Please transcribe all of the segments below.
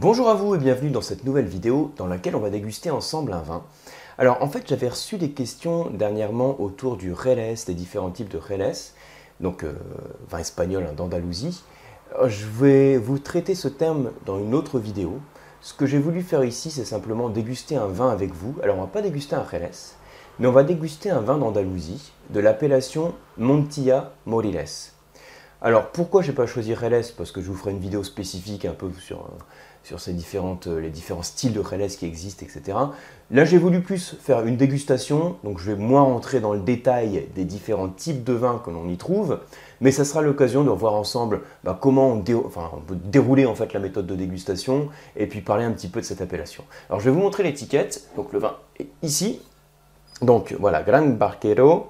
Bonjour à vous et bienvenue dans cette nouvelle vidéo dans laquelle on va déguster ensemble un vin. Alors en fait j'avais reçu des questions dernièrement autour du Reles, des différents types de Reles, donc euh, vin espagnol d'Andalousie. Euh, je vais vous traiter ce terme dans une autre vidéo. Ce que j'ai voulu faire ici c'est simplement déguster un vin avec vous. Alors on va pas déguster un Reles, mais on va déguster un vin d'Andalousie de l'appellation Montilla Moriles. Alors pourquoi j'ai pas choisi Reles Parce que je vous ferai une vidéo spécifique un peu sur, euh, ces euh, les différents styles de Reles qui existent, etc. Là j'ai voulu plus faire une dégustation, donc je vais moins rentrer dans le détail des différents types de vins que l'on y trouve, mais ça sera l'occasion de revoir ensemble bah, comment on, peut dérouler en fait la méthode de dégustation et puis parler un petit peu de cette appellation. Alors je vais vous montrer l'étiquette, donc le vin est ici, donc voilà, Gran Barquero,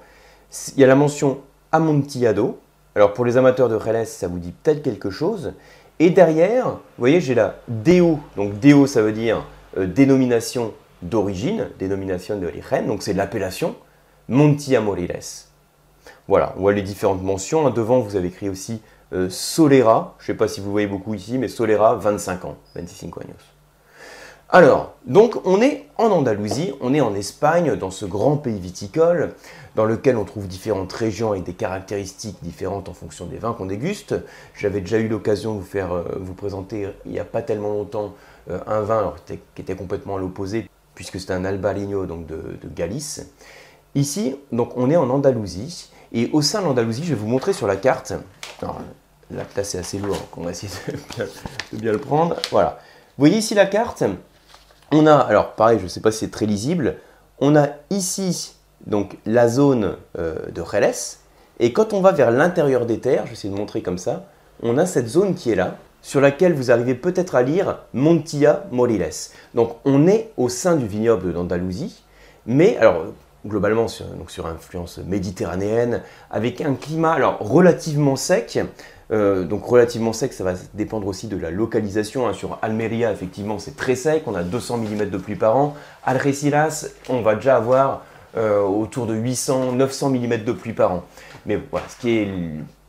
il y a la mention Amontillado, alors pour les amateurs de Reles, ça vous dit peut-être quelque chose. Et derrière, vous voyez, j'ai la DO. Donc DO, ça veut dire euh, dénomination d'origine, dénomination de l'origen, donc c'est l'appellation Montia Moriles. Voilà, on voit les différentes mentions. Hein, devant, vous avez écrit aussi euh, Solera. Je ne sais pas si vous voyez beaucoup ici, mais Solera, 25 ans, 25 años. Alors, donc on est en Andalousie, on est en Espagne, dans ce grand pays viticole, dans lequel on trouve différentes régions avec des caractéristiques différentes en fonction des vins qu'on déguste. J'avais déjà eu l'occasion de vous faire euh, vous présenter il n'y a pas tellement longtemps euh, un vin qui était complètement à l'opposé, puisque c'était un Albarino donc de, Galice. Ici, donc on est en Andalousie, et au sein de l'Andalousie, je vais vous montrer sur la carte. Alors, là, c'est assez lourd, donc on va essayer de bien le prendre. Voilà. Vous voyez ici la carte? On a, alors pareil, je ne sais pas si c'est très lisible, on a ici donc la zone euh, de Reles, et quand on va vers l'intérieur des terres, je vais essayer de montrer comme ça, on a cette zone qui est là, sur laquelle vous arrivez peut-être à lire Montilla Moriles. Donc on est au sein du vignoble d'Andalousie, mais alors globalement sur, sur influence méditerranéenne, avec un climat alors relativement sec, euh, donc relativement sec, ça va dépendre aussi de la localisation. Hein. Sur Almeria, effectivement, c'est très sec, on a 200 mm de pluie par an. Algeciras, on va déjà avoir euh, autour de 800-900 mm de pluie par an. Mais voilà, ce qui est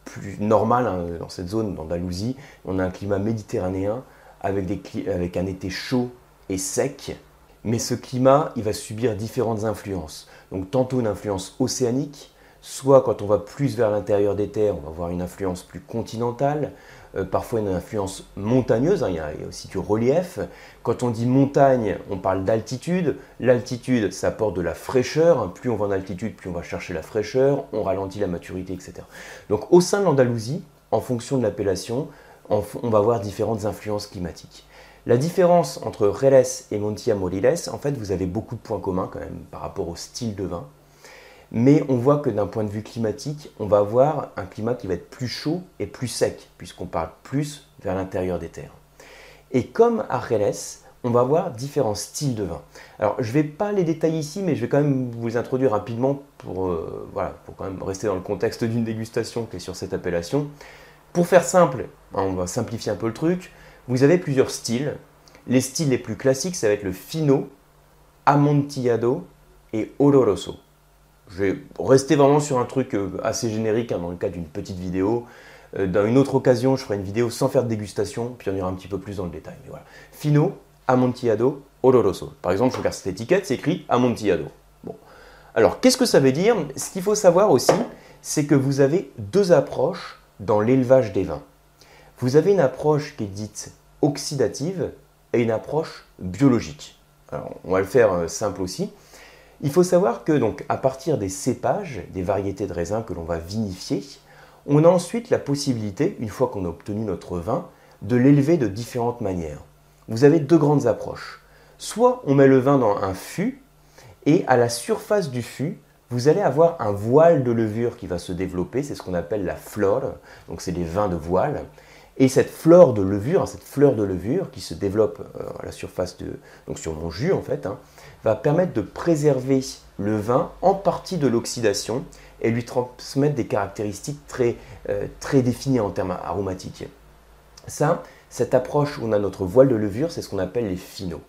plus normal hein, dans cette zone d'Andalousie, on a un climat méditerranéen avec, avec un été chaud et sec. Mais ce climat, il va subir différentes influences. Donc tantôt une influence océanique, Soit quand on va plus vers l'intérieur des terres, on va avoir une influence plus continentale, euh, parfois une influence montagneuse, hein, il, y a, aussi du relief. Quand on dit montagne, on parle d'altitude. L'altitude, ça apporte de la fraîcheur. Plus on va en altitude, plus on va chercher la fraîcheur, on ralentit la maturité, etc. Donc au sein de l'Andalousie, en fonction de l'appellation, on, va avoir différentes influences climatiques. La différence entre Reles et Montilla Moriles, en fait, vous avez beaucoup de points communs quand même par rapport au style de vin. Mais on voit que d'un point de vue climatique, on va avoir un climat qui va être plus chaud et plus sec, puisqu'on parle plus vers l'intérieur des terres. Et comme à Reles, on va avoir différents styles de vin. Alors, je ne vais pas les détailler ici, mais je vais quand même vous introduire rapidement pour, euh, voilà, pour quand même rester dans le contexte d'une dégustation qui est sur cette appellation. Pour faire simple, hein, on va simplifier un peu le truc, vous avez plusieurs styles. Les styles les plus classiques, ça va être le fino, amontillado et oloroso. Je vais rester vraiment sur un truc euh, assez générique hein, dans le cas d'une petite vidéo. Euh, dans une autre occasion, je ferai une vidéo sans faire de dégustation, puis on ira un petit peu plus dans le détail. Mais voilà. Fino, Amontillado, Oloroso. Par exemple, je regarde cette étiquette, c'est écrit Amontillado. Bon. Alors, qu'est-ce que ça veut dire? Ce qu'il faut savoir aussi, c'est que vous avez deux approches dans l'élevage des vins. Vous avez une approche qui est dite oxydative et une approche biologique. Alors, on va le faire euh, simple aussi. Il faut savoir que donc à partir des cépages, des variétés de raisins que l'on va vinifier, on a ensuite la possibilité, une fois qu'on a obtenu notre vin, de l'élever de différentes manières. Vous avez deux grandes approches. Soit on met le vin dans un fût et à la surface du fût, vous allez avoir un voile de levure qui va se développer, c'est ce qu'on appelle la flore, donc c'est des vins de voile. Et cette flore de levure, cette fleur de levure qui se développe euh, à la surface de, donc sur mon jus en fait, hein, va permettre de préserver le vin en partie de l'oxydation et lui transmettre des caractéristiques très, euh, très définies en termes aromatiques. Ça, cette approche où on a notre voile de levure, c'est ce qu'on appelle les finaux.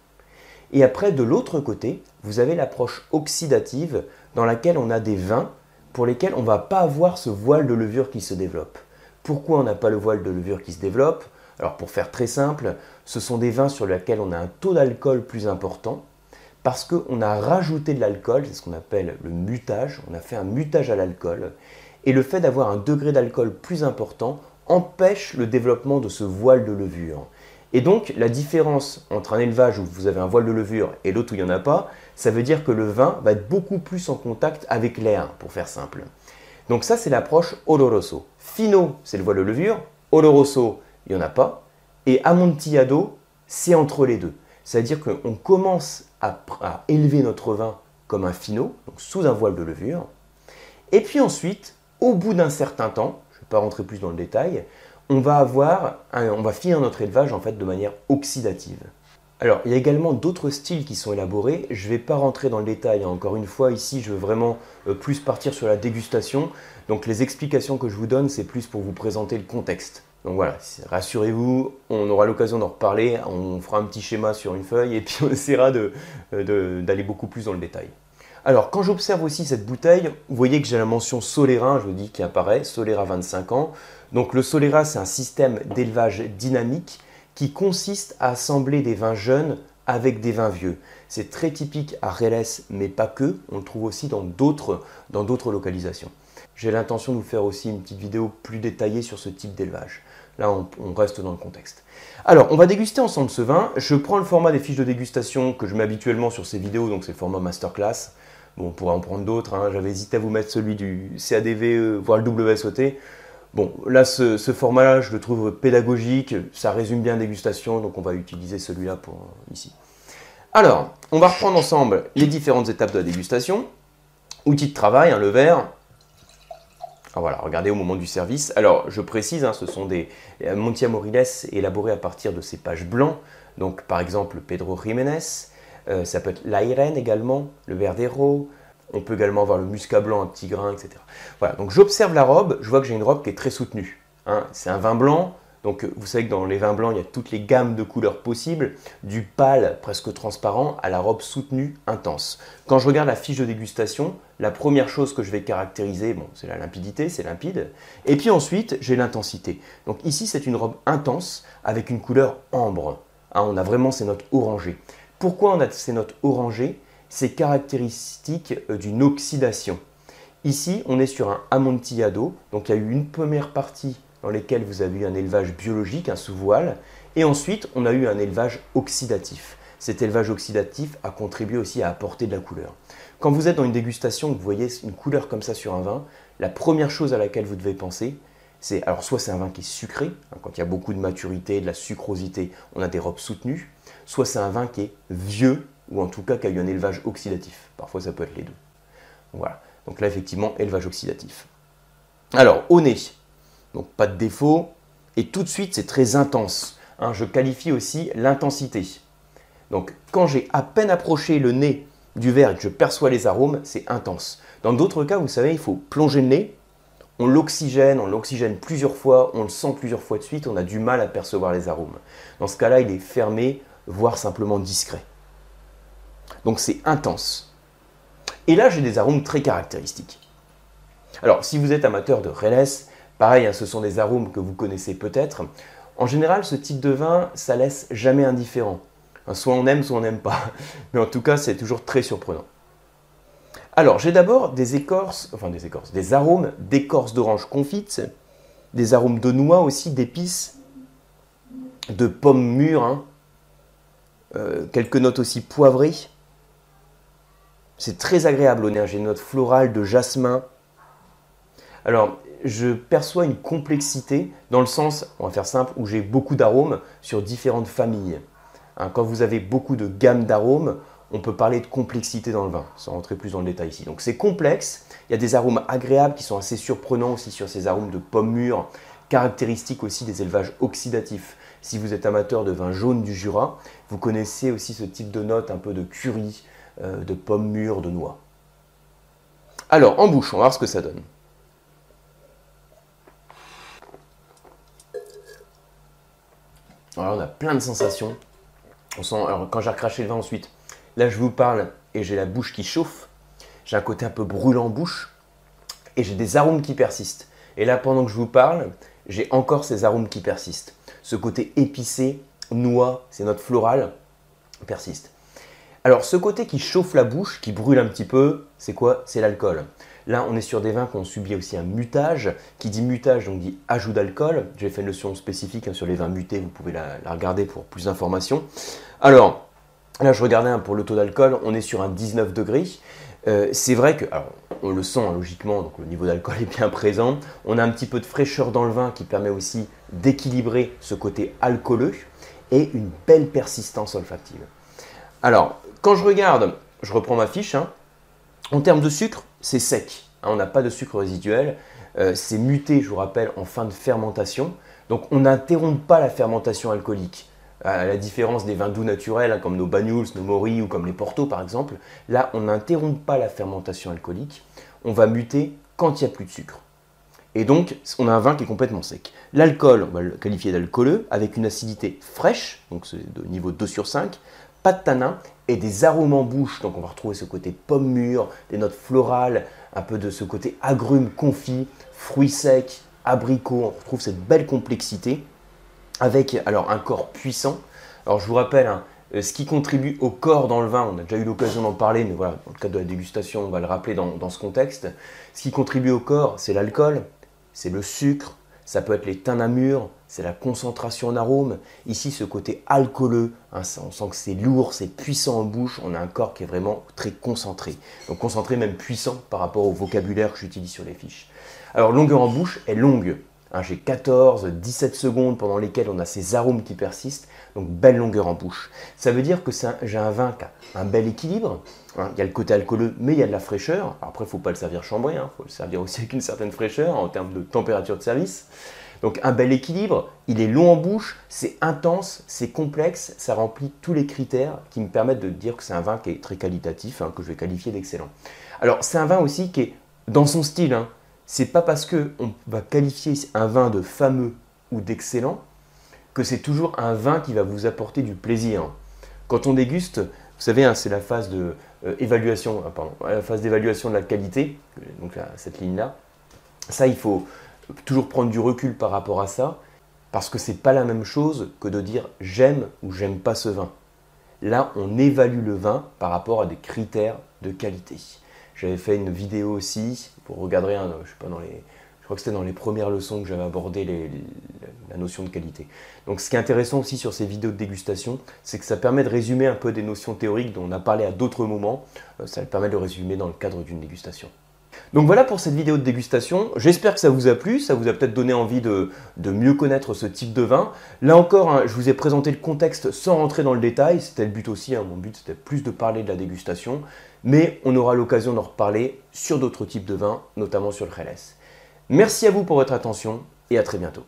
Et après, de l'autre côté, vous avez l'approche oxydative dans laquelle on a des vins pour lesquels on ne va pas avoir ce voile de levure qui se développe. Pourquoi on n'a pas le voile de levure qui se développe? Alors pour faire très simple, ce sont des vins sur lesquels on a un taux d'alcool plus important parce qu'on a rajouté de l'alcool, c'est ce qu'on appelle le mutage, on a fait un mutage à l'alcool, et le fait d'avoir un degré d'alcool plus important empêche le développement de ce voile de levure. Et donc la différence entre un élevage où vous avez un voile de levure et l'autre où il n'y en a pas, ça veut dire que le vin va être beaucoup plus en contact avec l'air, pour faire simple. Donc ça c'est l'approche oloroso. Fino, c'est le voile de levure, oloroso, il n'y en a pas, et amontillado, c'est entre les deux. C'est-à-dire qu'on commence à, élever notre vin comme un fino, donc sous un voile de levure. Et puis ensuite, au bout d'un certain temps, je ne vais pas rentrer plus dans le détail, on va avoir, on va finir notre élevage en fait de manière oxydative. Alors, il y a également d'autres styles qui sont élaborés. Je ne vais pas rentrer dans le détail. Hein. Encore une fois, ici, je veux vraiment euh, plus partir sur la dégustation. Donc, les explications que je vous donne, c'est plus pour vous présenter le contexte. Donc voilà, rassurez-vous, on aura l'occasion d'en reparler, on fera un petit schéma sur une feuille et puis on essaiera euh, d'aller beaucoup plus dans le détail. Alors quand j'observe aussi cette bouteille, vous voyez que j'ai la mention Solera, je vous dis qui apparaît, Solera 25 ans. Donc le Solera c'est un système d'élevage dynamique qui consiste à assembler des vins jeunes avec des vins vieux. C'est très typique à Reles, mais pas que, on le trouve aussi dans d'autres localisations. J'ai l'intention de vous faire aussi une petite vidéo plus détaillée sur ce type d'élevage. Là, on, reste dans le contexte. Alors, on va déguster ensemble ce vin. Je prends le format des fiches de dégustation que je mets habituellement sur ces vidéos, donc c'est le format masterclass. Bon, on pourrait en prendre d'autres. Hein. J'avais hésité à vous mettre celui du CADV, euh, voire le WSOT. Bon, là, ce, format-là, je le trouve pédagogique. Ça résume bien dégustation, donc on va utiliser celui-là pour euh, ici. Alors, on va reprendre ensemble les différentes étapes de la dégustation. Outil de travail, hein, le verre, ah, voilà, regardez au moment du service. Alors, je précise, hein, ce sont des euh, Montia Moriles élaborés à partir de cépages blancs. Donc, par exemple, Pedro Jiménez. Euh, ça peut être l'Airen également, le Verdero. On peut également avoir le Muscat blanc, un petit grain, etc. Voilà, donc j'observe la robe. Je vois que j'ai une robe qui est très soutenue. Hein. C'est un vin blanc. Donc vous savez que dans les vins blancs, il y a toutes les gammes de couleurs possibles, du pâle presque transparent à la robe soutenue intense. Quand je regarde la fiche de dégustation, la première chose que je vais caractériser, c'est la limpidité, c'est limpide. Et puis ensuite, j'ai l'intensité. Donc ici, c'est une robe intense avec une couleur ambre. Hein, on a vraiment ces notes orangées. Pourquoi on a ces notes orangées? C'est caractéristique euh, d'une oxydation. Ici, on est sur un amontillado, donc il y a eu une première partie dans lesquels vous avez eu un élevage biologique, un sous-voile, et ensuite on a eu un élevage oxydatif. Cet élevage oxydatif a contribué aussi à apporter de la couleur. Quand vous êtes dans une dégustation, vous voyez une couleur comme ça sur un vin, la première chose à laquelle vous devez penser, c'est alors soit c'est un vin qui est sucré, hein, quand il y a beaucoup de maturité, de la sucrosité, on a des robes soutenues, soit c'est un vin qui est vieux, ou en tout cas qui a eu un élevage oxydatif. Parfois ça peut être les deux. Voilà. Donc là effectivement, élevage oxydatif. Alors, au nez, donc pas de défaut. Et tout de suite, c'est très intense. Hein. je qualifie aussi l'intensité. Donc quand j'ai à peine approché le nez du verre et que je perçois les arômes, c'est intense. Dans d'autres cas, vous savez, il faut plonger le nez, on l'oxygène, on l'oxygène plusieurs fois, on le sent plusieurs fois de suite, on a du mal à percevoir les arômes. Dans ce cas-là, il est fermé, voire simplement discret. Donc c'est intense. Et là, j'ai des arômes très caractéristiques. Alors, si vous êtes amateur de Reles, Pareil, hein, ce sont des arômes que vous connaissez peut-être. En général, ce type de vin, ça laisse jamais indifférent. Hein, soit on aime, soit on n'aime pas. Mais en tout cas, c'est toujours très surprenant. Alors, j'ai d'abord des écorces, enfin des écorces, des arômes d'écorce d'orange confite, des arômes de noix aussi, d'épices, de pommes mûres, hein. euh, quelques notes aussi poivrées. C'est très agréable au nez, j'ai une note florale de jasmin. Alors, je perçois une complexité dans le sens, on va faire simple, où j'ai beaucoup d'arômes sur différentes familles. Hein, quand vous avez beaucoup de gammes d'arômes, on peut parler de complexité dans le vin, sans rentrer plus dans le détail ici. Donc c'est complexe, il y a des arômes agréables qui sont assez surprenants aussi sur ces arômes de pommes mûres, caractéristiques aussi des élevages oxydatifs. Si vous êtes amateur de vin jaune du Jura, vous connaissez aussi ce type de notes un peu de curry, euh, de pommes mûres, de noix. Alors, en bouche, on va voir ce que ça donne. Alors on a plein de sensations. On sent, alors quand j'ai recraché le vin ensuite, là je vous parle et j'ai la bouche qui chauffe. J'ai un côté un peu brûlant en bouche et j'ai des arômes qui persistent. Et là pendant que je vous parle, j'ai encore ces arômes qui persistent. ce côté épicé, noix, c'est notre floral, persiste. Alors ce côté qui chauffe la bouche, qui brûle un petit peu, c'est quoi? C'est l'alcool. Là, on est sur des vins qui ont subi aussi un mutage. Qui dit mutage, donc dit ajout d'alcool. J'ai fait une notion spécifique hein, sur les vins mutés, vous pouvez la, regarder pour plus d'informations. Alors, là, je regardais pour le taux d'alcool, on est sur un 19 degrés. Euh, c'est vrai que, on le sent hein, logiquement, donc le niveau d'alcool est bien présent. On a un petit peu de fraîcheur dans le vin qui permet aussi d'équilibrer ce côté alcooleux et une belle persistance olfactive. Alors, quand je regarde, je reprends ma fiche, hein. en termes de sucre, c'est sec. Hein, on n'a pas de sucre résiduel. Euh, c'est muté, je vous rappelle, en fin de fermentation. Donc on n'interrompt pas la fermentation alcoolique. À la différence des vins doux naturels, hein, comme nos Banyuls, nos Mori ou comme les Porto par exemple, là on n'interrompt pas la fermentation alcoolique. On va muter quand il n'y a plus de sucre. Et donc, on a un vin qui est complètement sec. L'alcool, on va le qualifier d'alcooleux, avec une acidité fraîche, donc c'est de niveau 2 sur 5, pas de tanin et des arômes en bouche. Donc on va retrouver ce côté pomme mûre, des notes florales, un peu de ce côté agrumes confit, fruits secs, abricots. On retrouve cette belle complexité avec alors un corps puissant. Alors je vous rappelle, hein, euh, ce qui contribue au corps dans le vin, on a déjà eu l'occasion d'en parler, mais voilà, dans le cadre de la dégustation, on va le rappeler dans, dans ce contexte. Ce qui contribue au corps, c'est l'alcool, c'est le sucre, ça peut être les teintes mûr, c'est la concentration en arôme. Ici, ce côté alcooleux, hein, on sent que c'est lourd, c'est puissant en bouche. On a un corps qui est vraiment très concentré. Donc concentré, même puissant par rapport au vocabulaire que j'utilise sur les fiches. Alors, longueur en bouche est longue. Hein, j'ai 14, 17 secondes pendant lesquelles on a ces arômes qui persistent. Donc, belle longueur en bouche. Ça veut dire que j'ai un vin qui a un bel équilibre. Hein. il y a le côté alcooleux, mais il y a de la fraîcheur. après, il ne faut pas le servir chambré. Il faut le servir aussi avec une certaine fraîcheur en termes de température de service. Donc un bel équilibre, il est long en bouche, c'est intense, c'est complexe, ça remplit tous les critères qui me permettent de dire que c'est un vin qui est très qualitatif, hein, que je vais qualifier d'excellent. Alors c'est un vin aussi qui est dans son style. Hein. C'est pas parce que on va qualifier un vin de fameux ou d'excellent que c'est toujours un vin qui va vous apporter du plaisir. Quand on déguste, vous savez, hein, c'est la phase de euh, pardon, la phase d'évaluation de la qualité, donc cette ligne-là. Ça, il faut, toujours prendre du recul par rapport à ça, parce que c'est pas la même chose que de dire j'aime ou j'aime pas ce vin. Là, on évalue le vin par rapport à des critères de qualité. J'avais fait une vidéo aussi, pour regarder, je sais pas, dans les, je crois que c'était dans les premières leçons que j'avais abordé la notion de qualité. Donc ce qui est intéressant aussi sur ces vidéos de dégustation, c'est que ça permet de résumer un peu des notions théoriques dont on a parlé à d'autres moments. Euh, ça permet de résumer dans le cadre d'une dégustation. Donc voilà pour cette vidéo de dégustation. J'espère que ça vous a plu, ça vous a peut-être donné envie de, mieux connaître ce type de vin. Là encore, hein, je vous ai présenté le contexte sans rentrer dans le détail. C'était le but aussi. Hein. Mon but, c'était plus de parler de la dégustation. Mais on aura l'occasion d'en reparler sur d'autres types de vins, notamment sur le Jerez. Merci à vous pour votre attention et à très bientôt.